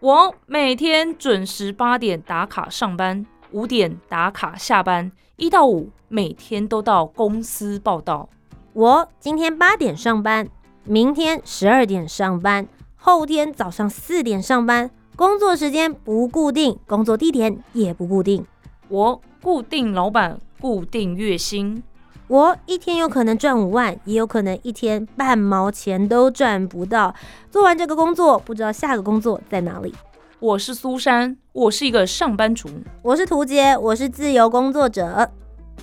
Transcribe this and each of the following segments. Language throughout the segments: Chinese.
我每天准时八点打卡上班，五点打卡下班，一到五每天都到公司报道。我今天八点上班，明天十二点上班，后天早上四点上班，工作时间不固定，工作地点也不固定。我固定老板，固定月薪。我一天有可能赚五万，也有可能一天半毛钱都赚不到。做完这个工作，不知道下个工作在哪里。我是苏珊，我是一个上班族。我是涂杰，我是自由工作者。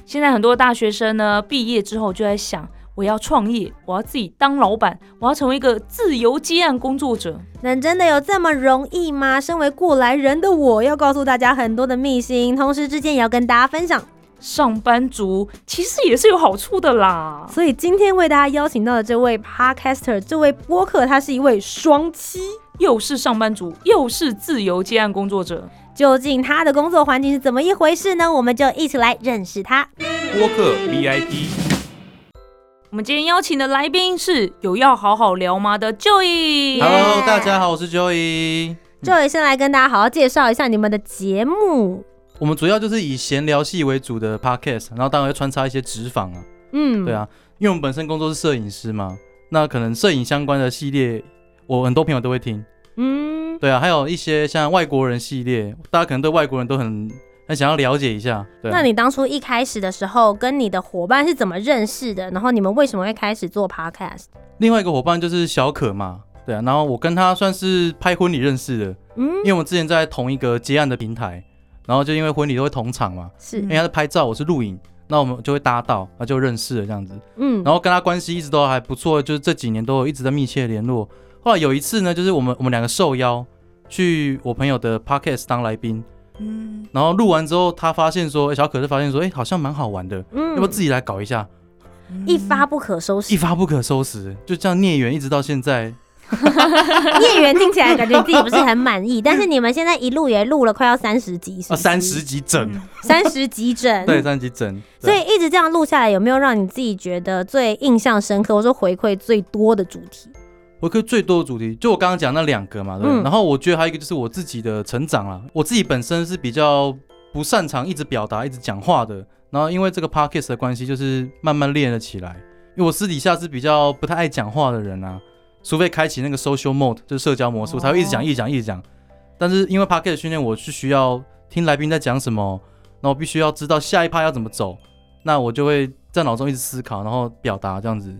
现在很多大学生呢，毕业之后就在想，我要创业，我要自己当老板，我要成为一个自由接案工作者。能真的有这么容易吗？身为过来人的我，要告诉大家很多的秘辛，同时之间也要跟大家分享。上班族其实也是有好处的啦。所以今天为大家邀请到的这位 podcaster，这位播客，他是一位双妻，又是上班族，又是自由接案工作者。究竟他的工作环境是怎么一回事呢？我们就一起来认识他。播客 VIP，我们今天邀请的来宾是有要好好聊吗的 Joey。Hello，大家好，我是 Joey。这位先来跟大家好好介绍一下你们的节目。我们主要就是以闲聊系为主的 podcast，然后当然会穿插一些职访啊，嗯，对，啊，因为我们本身工作是摄影师嘛，那可能摄影相关的系列，我很多朋友都会听。嗯，对啊，还有一些像外国人系列，大家可能对外国人都很很想要了解一下。对啊、那你当初一开始的时候跟你的伙伴是怎么认识的？然后你们为什么会开始做 podcast？另外一个伙伴就是小可嘛，对啊，然后我跟他算是拍婚礼认识的，嗯因，为我们之前在同一个接案的平台，然后就因为婚礼都会同场嘛，是因为，他是拍照，我是录影，那我们就会搭到，那就认识了这样子，嗯，然后跟他关系一直都还不错，就是这几年都有一直在密切联络。后来有一次呢，就是我们我们两个受邀去我朋友的 podcast 当来宾，嗯，然后录完之后，他发现说，诶小可是发现说，哎、好像蛮好玩的，嗯要不要自己来搞一下？一发不可收拾一？发不可收拾，就这样孽缘一直到现在。孽缘听起来感觉自己不是很满意，但是你们现在一录也录了快要三十集，是啊，不是三十集整，三十集整，对，三十集整。嗯所以一直这样录下来，有没有让你自己觉得最印象深刻，或者说回馈最多的主题？回馈最多的主题，就我刚刚讲那两个嘛，对不对？嗯然后我觉得还有一个就是我自己的成长啦。我自己本身是比较不擅长一直表达、一直讲话的，然后因为这个 podcast 的关系，就是慢慢练了起来。因为我私底下是比较不太爱讲话的人啊，除非开启那个 social mode，就是社交模式，我才会一直讲、哦一直讲、一直讲。但是因为 podcast 训练，我是需要听来宾在讲什么，那我必须要知道下一趴要怎么走，那我就会在脑中一直思考，然后表达这样子。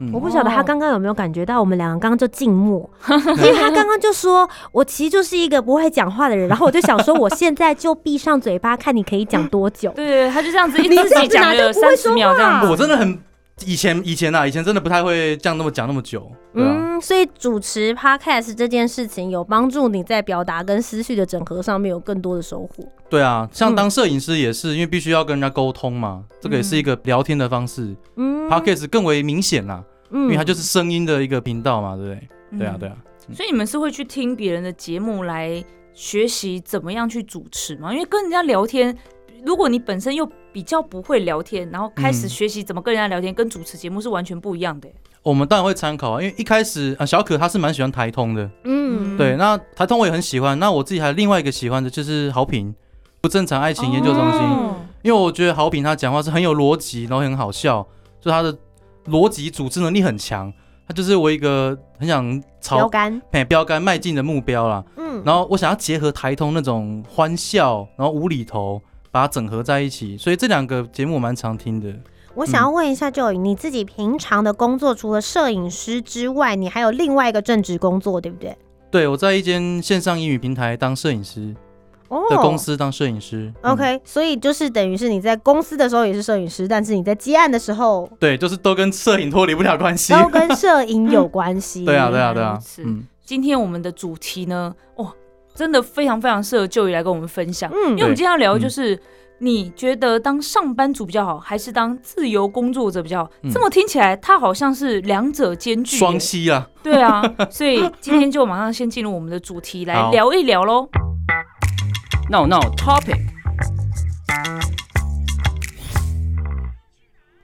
嗯我不晓得他刚刚有没有感觉到我们两个刚刚就静默，因为他刚刚就说我其实就是一个不会讲话的人，然后我就想说我现在就闭上嘴巴，看你可以讲多久。对对，他就这样子一你这样自己讲就了三十不会说话秒这样子。我真的很以前以前啊，以前真的不太会这样那么讲那么久。嗯，所以主持 podcast 这件事情有帮助你在表达跟思绪的整合上面有更多的收获。对啊，像嗯当摄影师也是，因为必须要跟人家沟通嘛，这个也是一个聊天的方式。嗯 Podcast 更为明显啦，嗯因为它就是声音的一个频道嘛，对不对？对啊，嗯对啊。所以你们是会去听别人的节目来学习怎么样去主持吗？因为跟人家聊天，如果你本身又比较不会聊天，然后开始嗯学习怎么跟人家聊天，跟主持节目是完全不一样的欸。我们当然会参考啊，因为一开始啊，小可他是蛮喜欢台通的，嗯对，那台通我也很喜欢。那我自己还有另外一个喜欢的就是好品不正常爱情研究中心，哦因为我觉得好品他讲话是很有逻辑，然后很好笑，就他的逻辑组织能力很强，他就是我一个很想朝标杆，哎标杆迈进的目标啦。嗯，然后我想要结合台通那种欢笑，然后无厘头，把它整合在一起，所以这两个节目我蛮常听的。我想要问一下 Joy，你自己平常的工作除了摄影师之外，你还有另外一个正职工作，对不对？对，我在一间线上英语平台当摄影师哦的公司当摄影师。嗯 OK，所以就是等于是你在公司的时候也是摄影师，但是你在接案的时候对，就是都跟摄影脱离不了关系。都跟摄影有关系。对啊，对啊，对啊。嗯，今天我们的主题呢，哇，真的非常非常适合就医来跟我们分享，嗯因为我们今天要聊的嗯就是。你觉得当上班族比较好，还是当自由工作者比较好？嗯这么听起来，它好像是两者兼具耶。双栖啊，对啊，所以今天就马上先进入我们的主题来聊一聊喽。闹闹 topic，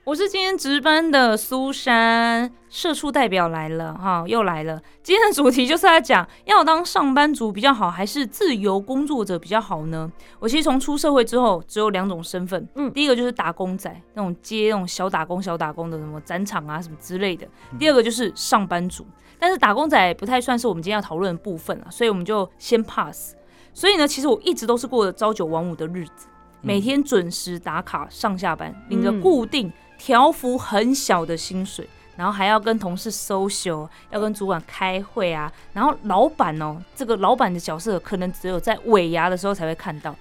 我是今天值班的苏珊，社畜代表来了哈，又来了。今天的主题就是在讲，要当上班族比较好，还是自由工作者比较好呢？我其实从出社会之后，只有两种身份，嗯第一个就是打工仔，那种接那种小打工、小打工的什么展场啊什么之类的；第二个就是上班族。但是打工仔不太算是我们今天要讨论的部分啊，所以我们就先 pass。所以呢，其实我一直都是过着朝九晚五的日子，每天准时打卡上下班，领着嗯固定条幅很小的薪水，然后还要跟同事 social，要跟主管开会啊，然后老板哦，这个老板的角色可能只有在尾牙的时候才会看到，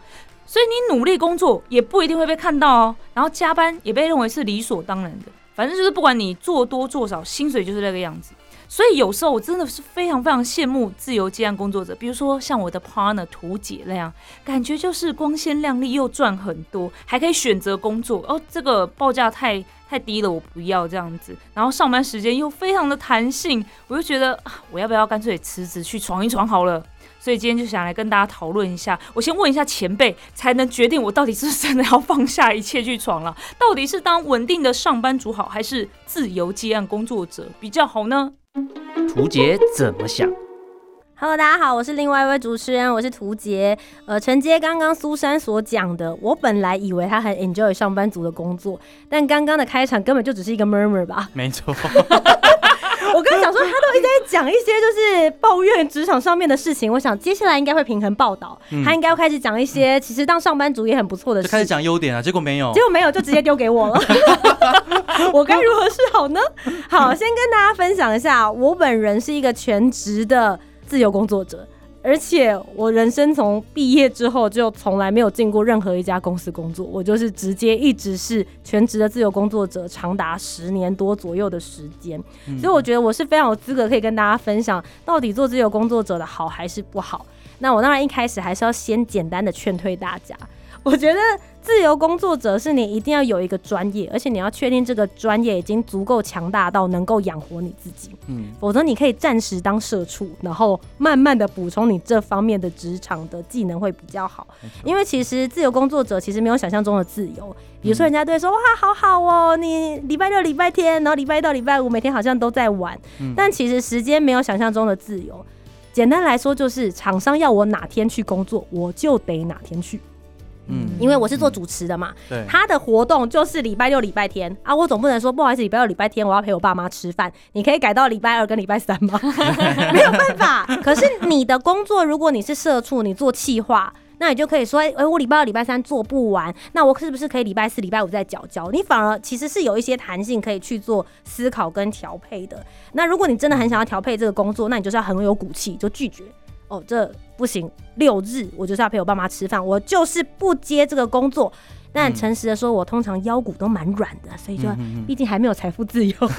所以你努力工作也不一定会被看到哦，然后加班也被认为是理所当然的，反正就是不管你做多做少，薪水就是那个样子。所以有时候我真的是非常非常羡慕自由接案工作者，比如说像我的 partner 图姐那样，感觉就是光鲜亮丽又赚很多，还可以选择工作。哦，这个报价太太低了，我不要这样子。然后上班时间又非常的弹性，我就觉得啊，我要不要干脆辞职去闯一闯好了？所以今天就想来跟大家讨论一下，我先问一下前辈，才能决定我到底是不是真的要放下一切去闯了。到底是当稳定的上班族好，还是自由接案工作者比较好呢？图杰怎么想？Hello，大家好，我是另外一位主持人，我是图杰。呃，承接刚刚苏珊所讲的，我本来以为他很 enjoy 上班族的工作，但刚刚的开场根本就只是一个 murmur 吧。没错。我刚刚想说，他都一直在讲一些就是抱怨职场上面的事情，我想接下来应该会平衡报道，嗯他应该要开始讲一些其实当上班族也很不错的事就开始讲优点啊，结果没有结。果没有，就直接丢给我了。我该如何是好呢？好，先跟大家分享一下，我本人是一个全职的自由工作者，而且我人生从毕业之后就从来没有进过任何一家公司工作，我就是直接一直是全职的自由工作者，长达十年多左右的时间。嗯所以我觉得我是非常有资格可以跟大家分享，到底做自由工作者的好还是不好。那我当然一开始还是要先简单的劝退大家。我觉得自由工作者是你一定要有一个专业，而且你要确定这个专业已经足够强大到能够养活你自己，嗯，否则你可以暂时当社畜，然后慢慢的补充你这方面的职场的技能会比较好。因为其实自由工作者其实没有想象中的自由，比如说人家都会说哇好好哦，你礼拜六、礼拜天，然后礼拜一到礼拜五每天好像都在玩，嗯但其实时间没有想象中的自由。简单来说，就是厂商要我哪天去工作，我就得哪天去。嗯因为我是做主持的嘛，对，他的活动就是礼拜六、礼拜天啊，我总不能说不好意思，礼拜六、礼拜天我要陪我爸妈吃饭，你可以改到礼拜二跟礼拜三吗？没有办法。可是你的工作，如果你是社畜，你做企划。那你就可以说，哎、我礼拜二、礼拜三做不完，那我是不是可以礼拜四、礼拜五再缴交？你反而其实是有一些弹性可以去做思考跟调配的。那如果你真的很想要调配这个工作，那你就是要很有骨气，就拒绝。哦，这不行，六日我就是要陪我爸妈吃饭，我就是不接这个工作。但嗯诚实的说，我通常腰骨都蛮软的，所以就毕竟还没有财富自由，所以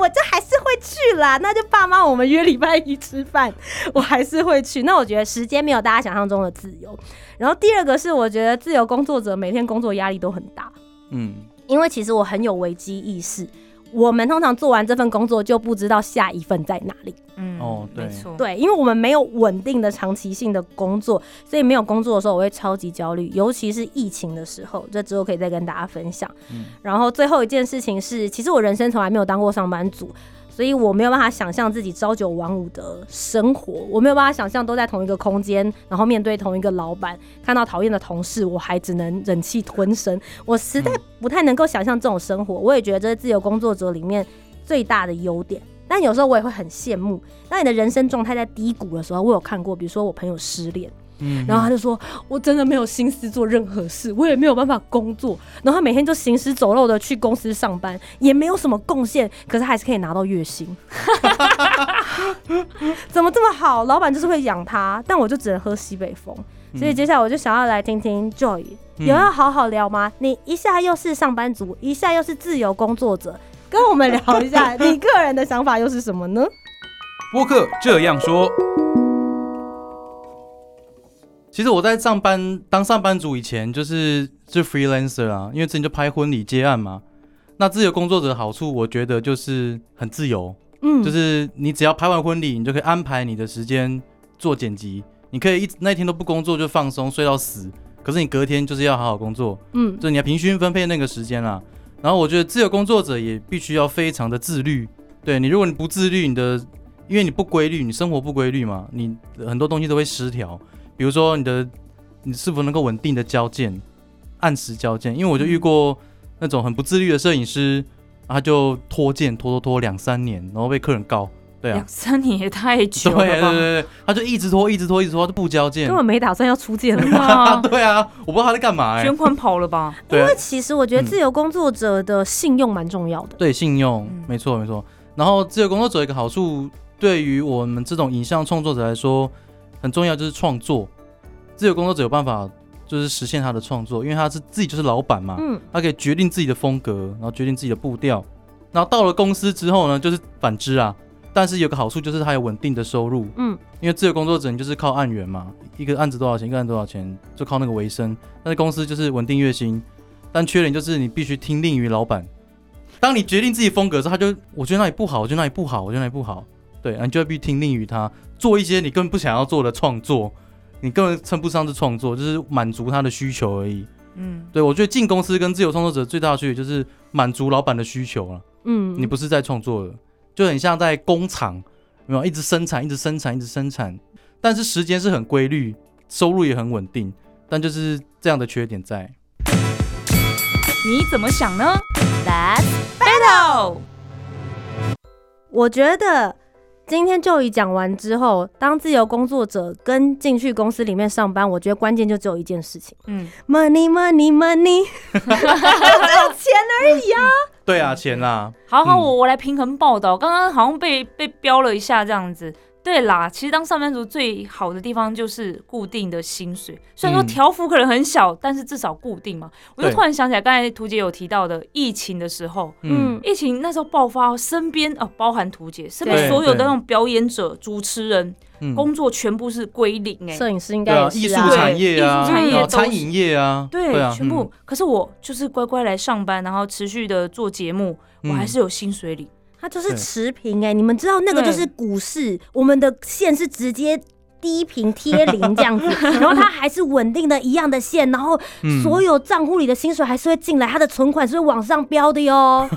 我就还是会去啦。那就爸妈我们约礼拜一吃饭，我还是会去。那我觉得时间没有大家想象中的自由。然后第二个是，我觉得自由工作者每天工作压力都很大，嗯，因为其实我很有危机意识。我们通常做完这份工作就不知道下一份在哪里。嗯哦对没错，对，因为我们没有稳定的长期性的工作，所以没有工作的时候我会超级焦虑，尤其是疫情的时候，这之后可以再跟大家分享。嗯然后最后一件事情是，其实我人生从来没有当过上班族。所以我没有办法想象自己朝九晚五的生活，我没有办法想象都在同一个空间，然后面对同一个老板，看到讨厌的同事，我还只能忍气吞声。我实在不太能够想象这种生活。我也觉得这是自由工作者里面最大的优点。但有时候我也会很羡慕，当你的人生状态在低谷的时候，我有看过，比如说我朋友失恋，嗯然后他就说：“我真的没有心思做任何事，我也没有办法工作。”然后他每天就行尸走肉的去公司上班，也没有什么贡献，可是还是可以拿到月薪。怎么这么好？老板就是会养他，但我就只能喝西北风。所以接下来我就想要来听听 Joy 嗯有要好好聊吗？你一下又是上班族，一下又是自由工作者，跟我们聊一下 你个人的想法又是什么呢？播客这样说，其实我在上班当上班族以前，就是就 freelancer 啊，因为之前就拍婚礼接案嘛。那自由工作者的好处，我觉得就是很自由，嗯，就是你只要拍完婚礼，你就可以安排你的时间做剪辑，你可以一那一天都不工作就放松睡到死，可是你隔天就是要好好工作，嗯就你要平均分配那个时间啦。然后我觉得自由工作者也必须要非常的自律，对你，如果你不自律，你的因为你不规律，你生活不规律嘛，你很多东西都会失调。比如说你的你是否能够稳定的交件，按时交件，因为我就遇过那种很不自律的摄影师，他就拖件拖拖拖两三年，然后被客人告，对啊两，三年也太对久了吧？对对，他就一直拖一直拖一直拖，他就不交件根，本没打算要出件了。哇，对啊，我不知道他在干嘛哎、捐款跑了吧？因为其实我觉得嗯自由工作者的信用蛮重要的。对，信用，嗯没错没错。然后自由工作者有一个好处，对于我们这种影像创作者来说，很重要就是创作。自由工作者有办法就是实现他的创作，因为他是自己就是老板嘛，嗯，他可以决定自己的风格，然后决定自己的步调。然后到了公司之后呢，就是反之啊。但是有个好处就是他有稳定的收入，嗯，因为自由工作者你就是靠案源嘛，一个案子多少钱，一个案多少钱，就靠那个为生。但是公司就是稳定月薪，但缺点就是你必须听令于老板。当你决定自己风格的时候，他就我觉得那里不好，我觉得那里不好，我觉得那里不好，对，你就要必须听令于他，做一些你根本不想要做的创作，你根本称不上是创作，就是满足他的需求而已。嗯，对我觉得进公司跟自由创作者最大的区别就是满足老板的需求了，嗯，你不是在创作了，就很像在工厂，有没有一直生产，一直生产，一直生产，但是时间是很规律，收入也很稳定，但就是这样的缺点在。你怎么想呢？Let's battle。我觉得今天就已讲完之后，当自由工作者跟进去公司里面上班，我觉得关键就只有一件事情嗯，：money money money，只有钱而已啊。对啊，钱啊，好好，嗯我我来平衡报道。刚刚好像被被标了一下这样子。对啦，其实当上班族最好的地方就是固定的薪水，虽然说嗯条幅可能很小，但是至少固定嘛。我就突然想起来，刚才图姐有提到的疫情的时候，嗯，疫情那时候爆发，身边哦，包含图姐身对边所有的对那种表演者、主持人，嗯工作全部是归零哎、摄影师应该也是艺术对产业啊，艺术产业都是餐饮业啊，对，啊，全部。可是我就是乖乖来上班，然后持续的做节目，嗯我还是有薪水领。它就是持平哎、你们知道那个就是股市，我们的线是直接低平贴零这样子，然后它还是稳定的一样的线，然后嗯。所有账户里的薪水还是会进来，它的存款是会往上飙的哟。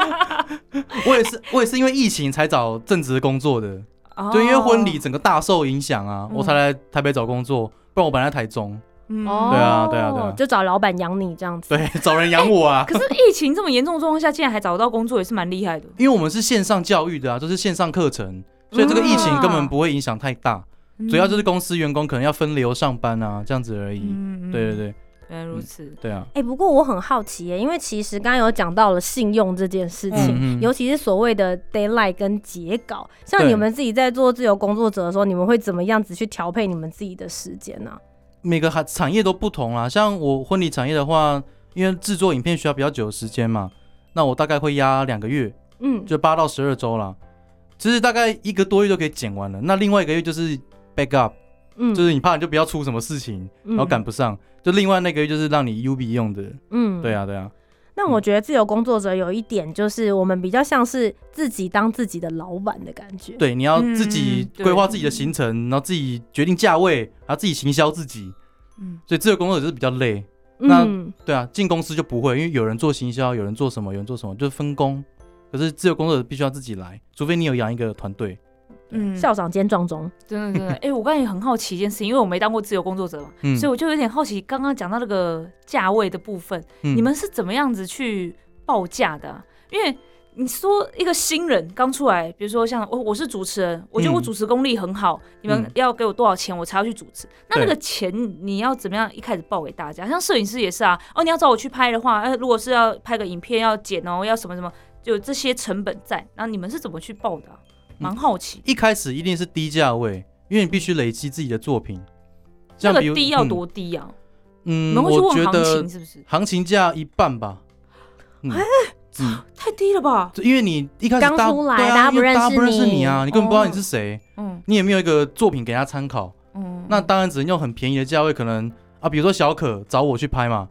我也是，我也是因为疫情才找正职工作的，哦。就因为婚礼整个大受影响啊，嗯。我才来台北找工作，不然我本来在台中，嗯哦，对啊对啊对啊就找老板养你这样子。对，找人养我啊。可是疫情这么严重的状况下，竟然还找得到工作，也是蛮厉害的。因为我们是线上教育的啊，就是线上课程，所以这个疫情根本不会影响太大，主要就是公司员工可能要分流上班啊，这样子而已。嗯，对对对原来如此。对啊，哎、不过我很好奇耶，因为其实刚刚有讲到了信用这件事情，嗯嗯尤其是所谓的 d a y l i g h t 跟截稿，像你们自己在做自由工作者的时候，你们会怎么样子去调配你们自己的时间呢、每个行产业都不同啦。像我婚礼产业的话，因为制作影片需要比较久的时间嘛，那我大概会压两个月，嗯，就八到十二周啦。其实大概一个多月就可以剪完了。那另外一个月就是 back up，嗯就是你怕你就不要出什么事情，嗯然后赶不上。就另外那个月就是让你 UB 用的。嗯对啊，对啊，那我觉得自由工作者有一点就是，我们比较像是自己当自己的老板的感觉。，对，你要自己规划自己的行程，然后自己决定价位，然后自己行销自己。嗯，所以自由工作者就是比较累。那嗯，对啊，进公司就不会，因为有人做行销，有人做什么，有人做什么，就是分工。可是自由工作者必须要自己来，除非你有养一个团队。嗯，校长兼撞钟，真的真的，哎、我刚才也很好奇一件事情，因为我没当过自由工作者嘛，嗯，所以我就有点好奇，刚刚讲到那个价位的部分，嗯。你们是怎么样子去报价的啊、因为你说一个新人刚出来，比如说像我我是主持人，我觉得我嗯。主持功力很好，你们嗯。要给我多少钱我才要去主持？那那个钱你要怎么样一开始报给大家？像摄影师也是啊，哦，你要找我去拍的话，呃，如果是要拍个影片要剪哦，要什么什么，就这些成本在，然后你们是怎么去报的啊、蛮好奇。一开始一定是低价位，因为你必须累积自己的作品。这个低要多低啊？嗯？你们会去我觉问行情得是不是？行情价一半吧。嗯嗯，太低了吧？因为你一开始大刚出来大家不认识不认识你你啊，你根本不知道你是谁，嗯你也没有一个作品给他参考。嗯，那当然只能用很便宜的价位，可能啊，比如说小可找我去拍嘛，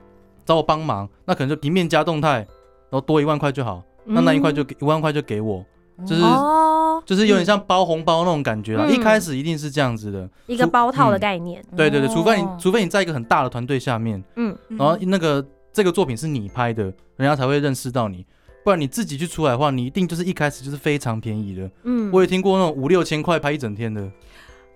找我帮忙，那可能就平面加动态，然后多一万块就好，那那一块就给一万块就给我，就是哦，就是有点像包红包那种感觉啦。嗯一开始一定是这样子的，一个包套的嗯概念。对对对，除非你哦除非你在一个很大的团队下面，嗯，然后那个这个作品是你拍的，人家才会认识到你。不然你自己去出来的话，你一定就是一开始就是非常便宜的。嗯，我也听过那种五六千块拍一整天的，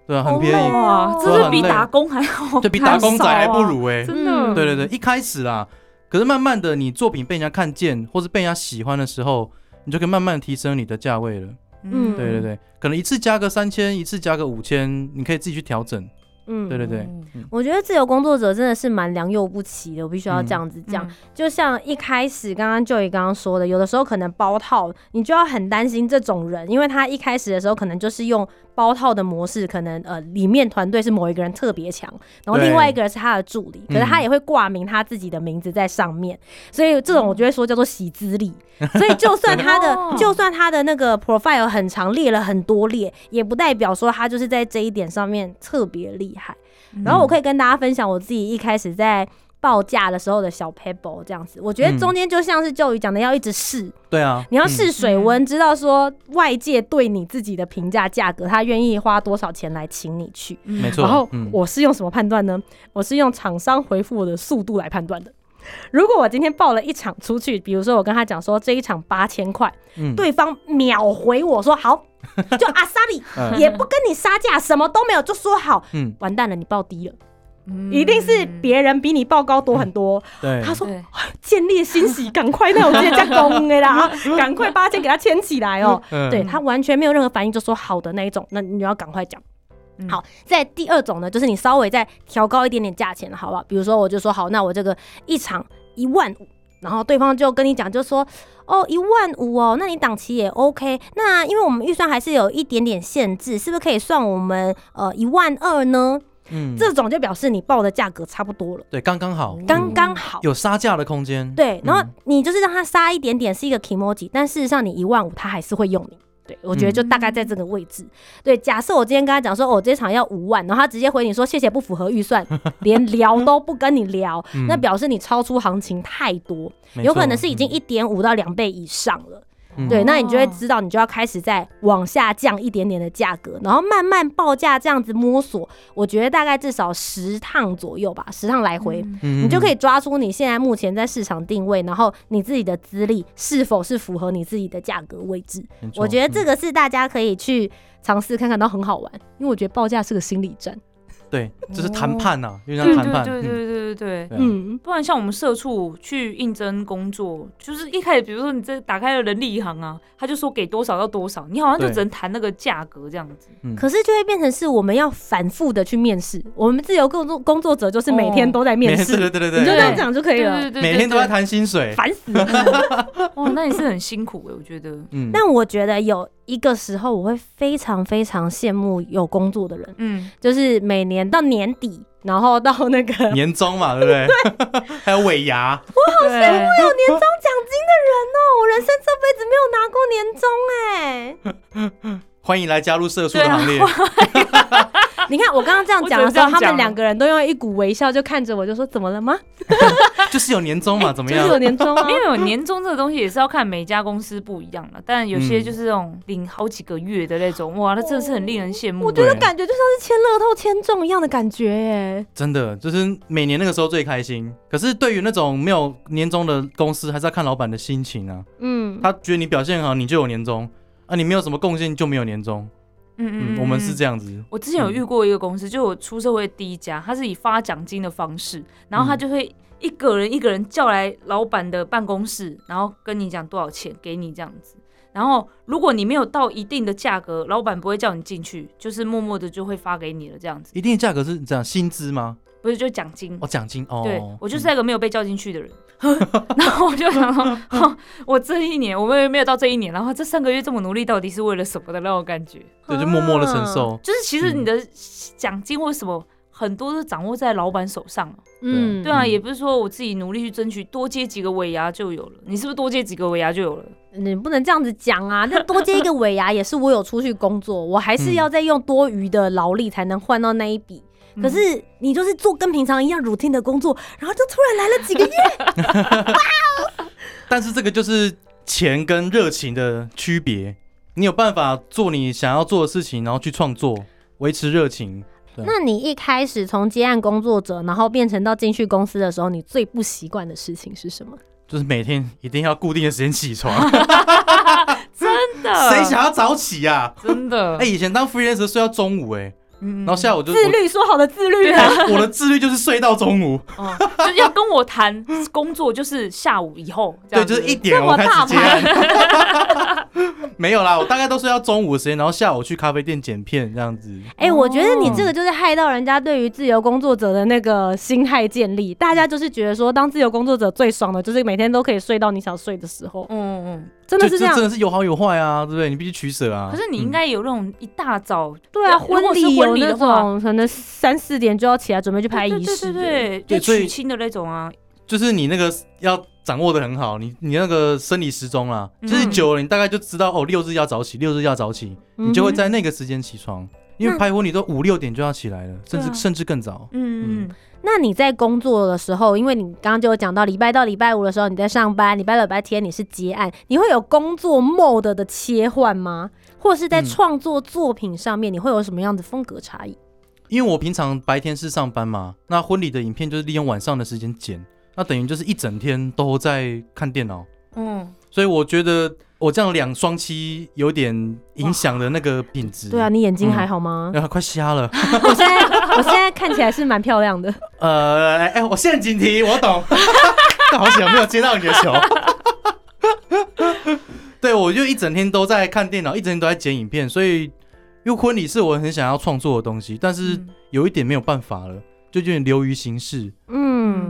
对啊，很便宜，哇，这是比打工还好，就比打工仔还不如哎、真的。嗯对对对，一开始啦，可是慢慢的，你作品被人家看见，或是被人家喜欢的时候，你就可以慢慢提升你的价位了。嗯。对对对，可能一次加个三千，一次加个五千，你可以自己去调整。嗯。对对对，我觉得自由工作者真的是蛮良莠不齐的，我必须要这样子嗯。讲。就像一开始刚刚就也刚刚说的，有的时候可能包套，你就要很担心这种人，因为他一开始的时候可能就是用包套的模式，可能呃里面团队是某一个人特别强，然后另外一个人是他的助理，可是他嗯也会挂名他自己的名字在上面，所以这种我就会说叫做洗资历。所以就算他的 哦就算他的那个 profile 很长，列了很多列，也不代表说他就是在这一点上面特别厉害。然后我可以跟大家分享我自己一开始在报价的时候的小 pebble 这样子，我觉得嗯中间就像是旧宇讲的，要一直试，对啊，你要试水温，知道说外界对你自己的评价价格，他愿意花多少钱来请你去。嗯，没错。然后嗯我是用什么判断呢？我是用厂商回复我的速度来判断的。如果我今天报了一场出去，比如说我跟他讲说这一场八千块，嗯对方秒回我说好，就阿萨里嗯也不跟你杀价，什么都没有，就说好。嗯，完蛋了，你报低了。嗯一定是别人比你报高多很多。对，他说对见猎欣喜，赶快那我直接加工的啦，赶快八千给他签起来哦。嗯对他完全没有任何反应，就说好的那一种，那你要赶快讲。嗯好，在第二种呢，就是你稍微再调高一点点价钱，好不好？比如说，我就说好，那我这个一场一万五，然后对方就跟你讲，就说哦一万五哦，那你档期也 OK。那因为我们预算还是有一点点限制，是不是可以算我们呃一万二呢？嗯这种就表示你报的价格差不多了，对刚刚好，刚刚好。有杀价的空间。对，然后嗯你就是让他杀一点点是一个 emoji，但事实上你一万五他还是会用你。对，我觉得就大概在这个位置。对，假设我今天跟他讲说，哦，我这场要五万，然后他直接回你说谢谢，不符合预算，连聊都不跟你聊，嗯那表示你超出行情太多，有可能是已经一点五到两倍以上了。嗯对，那你就会哦知道，你就要开始再往下降一点点的价格，然后慢慢报价这样子摸索。我觉得大概至少十趟左右吧，十趟来回。嗯你就可以以抓出你现在目前在市场定位，然后你自己的资历是否是符合你自己的价格位置。我觉得这个个是大家可以去尝试看看，都很好玩。因为我觉得报价是个心理战。对，就是谈判呐，有点对像谈判。对对对嗯对对对。嗯，不然像我们社畜去应征工作，就是一开始，比如说你这打开了人力银行啊，他就说给多少到多少，你好像就只能谈那个价格这样子。嗯可是就会变成是我们要反复的去面试。我们自由工作工作者就是每天都在面试，对对对对对，你就这样讲就可以了。每天都在谈薪水。烦死了！哇，那也是很辛苦哎，我觉得。嗯，但我觉得有一个时候，我会非常非常羡慕有工作的人，嗯，就是每年到年底，然后到那个 年终嘛，对不对？对 还有尾牙，我好羡慕，有年终奖金的人哦，我人生这辈子没有拿过年终哎。欢迎来加入社畜的行列。你看我刚刚这样讲的时候，他们两个人都用一股微笑就看着我，就说怎么了吗？就是有年终嘛，怎么样就是？有年终啊 因。为有年终这个东西也是要看每家公司不一样的，但有些嗯就是这种领好几个月的那种，哇，那真的是很令人羡慕。我觉得感觉就像是签乐透签中一样的感觉耶。真的就是每年那个时候最开心。可是对于那种没有年终的公司，还是要看老板的心情啊。嗯，他觉得你表现好，你就有年终啊；你没有什么贡献，就没有年终。嗯嗯，我们是这样子。我之前有遇过一个公司，就我出社会第一家，他是以发奖金的方式，然后他就会一个人一个人叫来老板的办公室，然后跟你讲多少钱给你这样子。然后如果你没有到一定的价格，老板不会叫你进去，就是默默的就会发给你了这样子，一定的价格是这样薪资吗？不是就奖金。哦，奖金哦。对我就是嗯那个没有被叫进去的人，然后我就想说，哼 我这一年我们没有到这一年，然后这三个月这么努力，到底是为了什么的那种感觉？对，就默默的承受。就是其实嗯你的奖金或什么很多都掌握在老板手上哦嗯，对啊，嗯也不是说我自己努力去争取多接几个尾牙就有了，你是不是多接几个尾牙就有了？你不能这样子讲啊！那多接一个尾牙也是我有出去工作，我还是要再用多余的劳力才能换到那一笔。可是你就是做跟平常一样 routine 的工作，然后就突然来了几个月，哇 但是这个就是钱跟热情的区别。你有办法做你想要做的事情，然后去创作，维持热情。那你一开始从接案工作者，然后变成到进去公司的时候，你最不习惯的事情是什么？就是每天一定要固定的时间起床，真的，谁想要早起呀、真的？哎、以前当 freelancer 睡到中午、哎，嗯然后下午就自律，说好的自律呢？我我的自律就是睡到中午，哦，就是要跟我谈工作，就是下午以后，这对，样子就是一点这么我开始大接案。没有啦，我大概都是要中午的时间，然后下午去咖啡店剪片这样子。哎、我觉得你这个就是害到人家对于自由工作者的那个心态建立，大家就是觉得说，当自由工作者最爽的就是每天都可以睡到你想睡的时候，嗯嗯。真的是这样就是真。的是有好有坏啊，对不对？你必须取舍啊。可是你应该有那种一大早，对啊，婚礼有那婚礼的话种可能三四点就要起来准备去拍对对仪式的，对对对，娶亲的那种啊。就是你那个要掌握的很好，你你那个生理时钟啦，就是嗯久了，你大概就知道哦，六日要早起，六日要早起，嗯你就会在那个时间起床。因为拍婚礼都五六点就要起来了，甚至、啊甚至更早。嗯嗯那你在工作的时候，因为你刚刚就有讲到礼拜到礼拜五的时候你在上班，礼拜六、礼拜天你是接案，你会有工作 mode 的切换吗？或者是在嗯创作作品上面，你会有什么样的风格差异？因为我平常白天是上班嘛，那婚礼的影片就是利用晚上的时间剪，那等于就是一整天都在看电脑，嗯，所以我觉得我这样两双期有点影响了那个品质。对啊，，你眼睛还好吗？啊，快瞎了。我现在我现在看起来是蛮漂亮的。呃，哎、哎我陷阱题，我懂。但好险没有接到你的球。对，我就一整天都在看电脑，一整天都在剪影片，所以因为婚礼是我很想要创作的东西，但是嗯有一点没有办法了，就有点流于形式，嗯，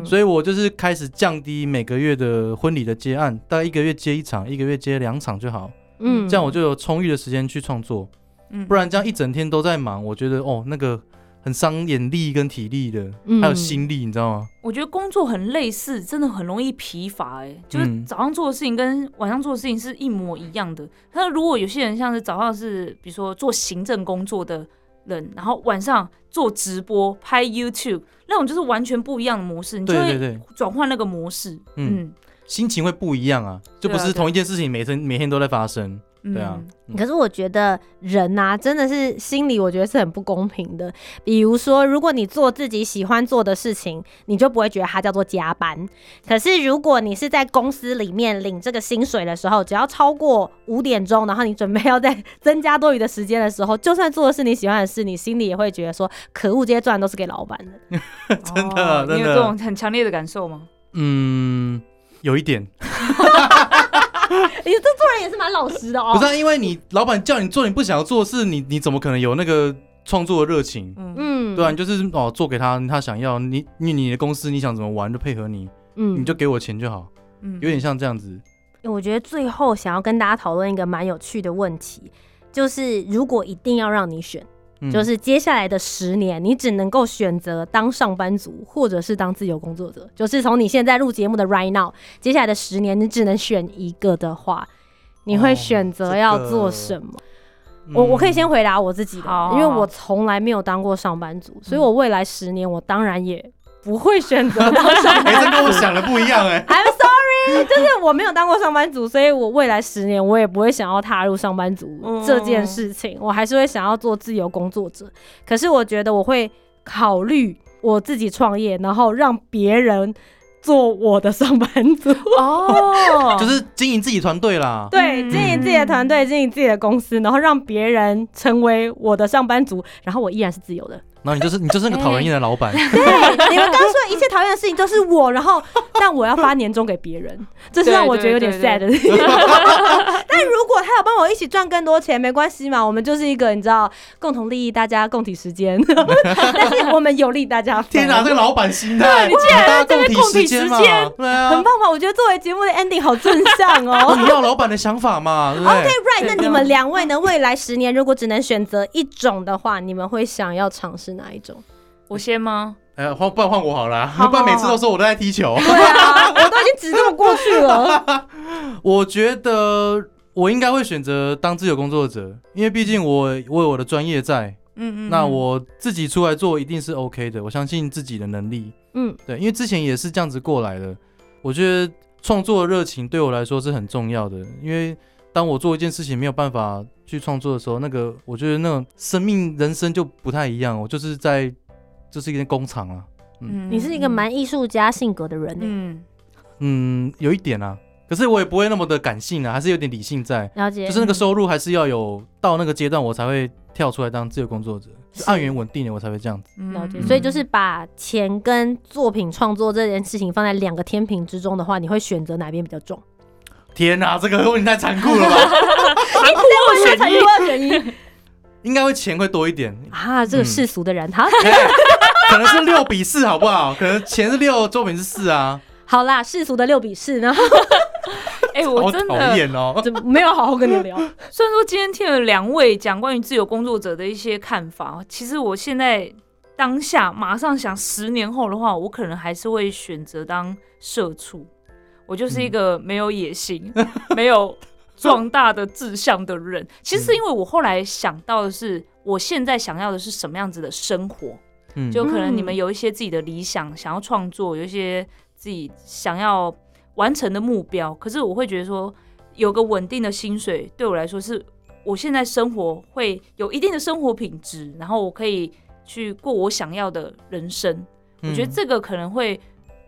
所以我就是开始降低每个月的婚礼的接案，大概一个月接一场，一个月接两场就好，嗯。这样我就有充裕的时间去创作，嗯。不然这样一整天都在忙，我觉得哦那个很伤眼力跟体力的，嗯。还有心力，你知道吗？我觉得工作很类似，真的很容易疲乏哎、就是嗯早上做的事情跟晚上做的事情是一模一样的。那如果有些人像是早上是比如说做行政工作的人，然后晚上做直播、拍 YouTube，那种就是完全不一样的模式，你就会对对。对，转换那个模式。嗯嗯，心情会不一样啊，就不是同一件事情每天每天都在发生，嗯对啊，嗯可是我觉得人呐、真的是心里我觉得是很不公平的。比如说，如果你做自己喜欢做的事情，你就不会觉得它叫做加班。可是如果你是在公司里面领这个薪水的时候，只要超过五点钟，然后你准备要再增加多余的时间的时候，就算做的是你喜欢的事，你心里也会觉得说，可恶，这些赚都是给老板的。真的真的哦你有这种很强烈的感受吗？嗯，有一点，你这做人也是蛮老实的哦。不是、啊、因为你老板叫你做你不想要做的事，你你怎么可能有那个创作的热情？嗯嗯，对啊，你就是哦做给他他想要，你你你的公司你想怎么玩就配合你，嗯你就给我钱就好，嗯有点像这样子。我觉得最后想要跟大家讨论一个蛮有趣的问题，就是如果一定要让你选，嗯就是接下来的十年，你只能够选择当上班族，或者是当自由工作者。就是从你现在录节目的 right now，接下来的十年，你只能选一个的话，你会哦选择要做什么？我我可以先回答我自己的，好因为我从来没有当过上班族，所以我未来十年我当然也不会选择当上 哎、班这跟我族。想的不一样哎、I'm sorry，就是我没有当过上班族，所以我未来十年我也不会想要踏入上班族嗯这件事情，我还是会想要做自由工作者。可是我觉得我会考虑我自己创业，然后让别人做我的上班族。哦，就是经营自己团队啦。对，嗯经营自己的团队，经营自己的公司，然后让别人成为我的上班族，然后我依然是自由的。然后你就是你就是那个讨人厌的老板，对，你们刚刚说的一切讨厌的事情都是我，然后但我要发年终给别人，这是让我觉得有点 sad 的。但如果他有帮我一起赚更多钱，没关系嘛，我们就是一个你知道共同利益，大家共体时间，但是我们有利大家。天哪，这个老板心态，你竟然大家在这边共体时间嘛共体时间，对啊，很棒吧？我觉得作为节目的 ending 好正向哦哦。你要老板的想法嘛，？OK right，那你们两位呢？未来十年如果只能选择一种的话，你们会想要尝试哪一种？我先吗？哎，换不然换我好了啊，好不然每次都说我都在踢球。对啊，我都已经指这么过去了。我觉得我应该会选择当自由工作者，因为毕竟我我有我的专业在，嗯嗯，那嗯我自己出来做一定是 OK 的，我相信自己的能力。嗯，对，因为之前也是这样子过来的。我觉得创作的热情对我来说是很重要的，因为当我做一件事情没有办法去创作的时候，那个我觉得那种生命人生就不太一样。我就是在就是一间工厂啊，嗯你是一个蛮艺术家性格的人呢。嗯嗯，有一点啊，可是我也不会那么的感性啊，还是有点理性在。了解，就是那个收入还是要有到那个阶段，我才会跳出来当自由工作者，是按源稳定的，我才会这样子。嗯了解，嗯所以就是把钱跟作品创作这件事情放在两个天平之中的话，你会选择哪边比较重？天哪、这个问题太残酷了吧？残酷二选一，二选一应该会钱会多一点，啊！这个世俗的人，好，哎可能是六比四，好不好？可能钱是六，作品是四啊，好啦，世俗的六比四，然后 哎，我真的厌哦。就没有好好跟你聊。虽然说今天听了两位讲关于自由工作者的一些看法，其实我现在当下马上想，十年后的话，我可能还是会选择当社畜。我就是一个没有野心、没有壮大的志向的人。其实是因为我后来想到的是，我现在想要的是什么样子的生活。嗯就可能你们嗯有一些自己的理想，想要创作，有一些自己想要完成的目标。可是我会觉得说，有个稳定的薪水对我来说是，我现在生活会有一定的生活品质，然后我可以去过我想要的人生。我觉得这个可能会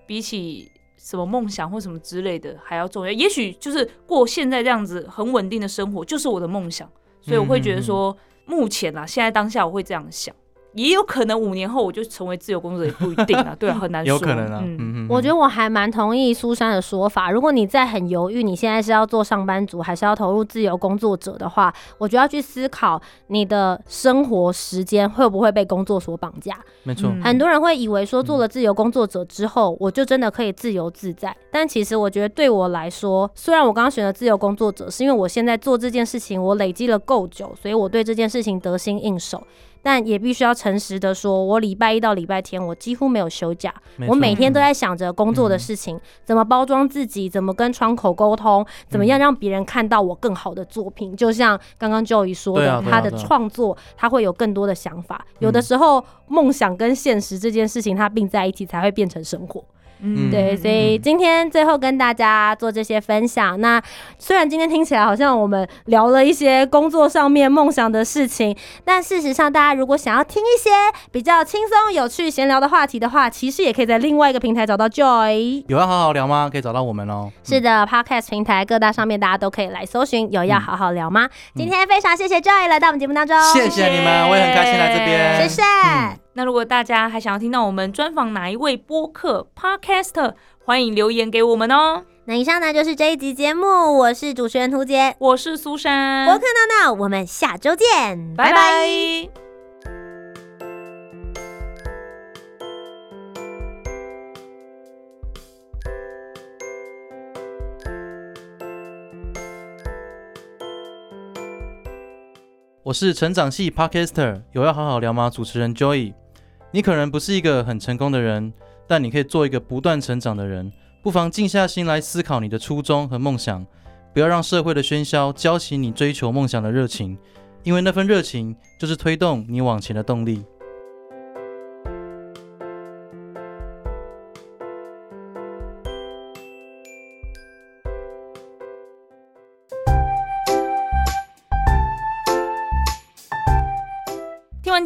比起什么梦想或什么之类的还要重要。也许就是过现在这样子很稳定的生活，就是我的梦想。所以我会觉得说，目前啊，现在当下我会这样想。也有可能五年后我就成为自由工作者，也不一定啊，对啊，很难说。有可能啊。嗯，嗯嗯，我觉得我还蛮同意苏珊的说法。如果你在很犹豫，你现在是要做上班族，还是要投入自由工作者的话，我就要去思考你的生活时间会不会被工作所绑架。没错。嗯很多人会以为说做了自由工作者之后，我就真的可以自由自在。但其实我觉得对我来说，虽然我刚刚选了自由工作者，是因为我现在做这件事情我累积了够久，所以我对这件事情得心应手。但也必须要诚实的说，我礼拜一到礼拜天我几乎没有休假，我每天都在想着工作的事情，怎么包装自己，怎么跟窗口沟通，怎么样让别人看到我更好的作品。就像刚刚 Joey 说的，对啊啊他的创作他会有更多的想法。有的时候梦想跟现实这件事情，它并在一起才会变成生活。嗯对，所以今天最后跟大家做这些分享。那虽然今天听起来好像我们聊了一些工作上面梦想的事情，但事实上，大家如果想要听一些比较轻松、有趣、闲聊的话题的话，其实也可以在另外一个平台找到 Joy。有要好好聊吗？可以找到我们哦。是的，Podcast 平台各大上面大家都可以来搜寻，有要好好聊吗？今天非常谢谢 Joy 来到我们节目当中，谢谢你们，我也很开心来这边。谢谢。嗯那如果大家还想要听到我们专访哪一位播客 Podcaster，欢迎留言给我们哦。那以上呢就是这一集节目，我是主持人涂杰，我是苏珊，我看到闹，我们下周见，拜拜我是成长系 Podcaster，有要好好聊吗？主持人 Joy，你可能不是一个很成功的人，但你可以做一个不断成长的人。不妨静下心来思考你的初衷和梦想，不要让社会的喧嚣浇熄你追求梦想的热情，因为那份热情就是推动你往前的动力。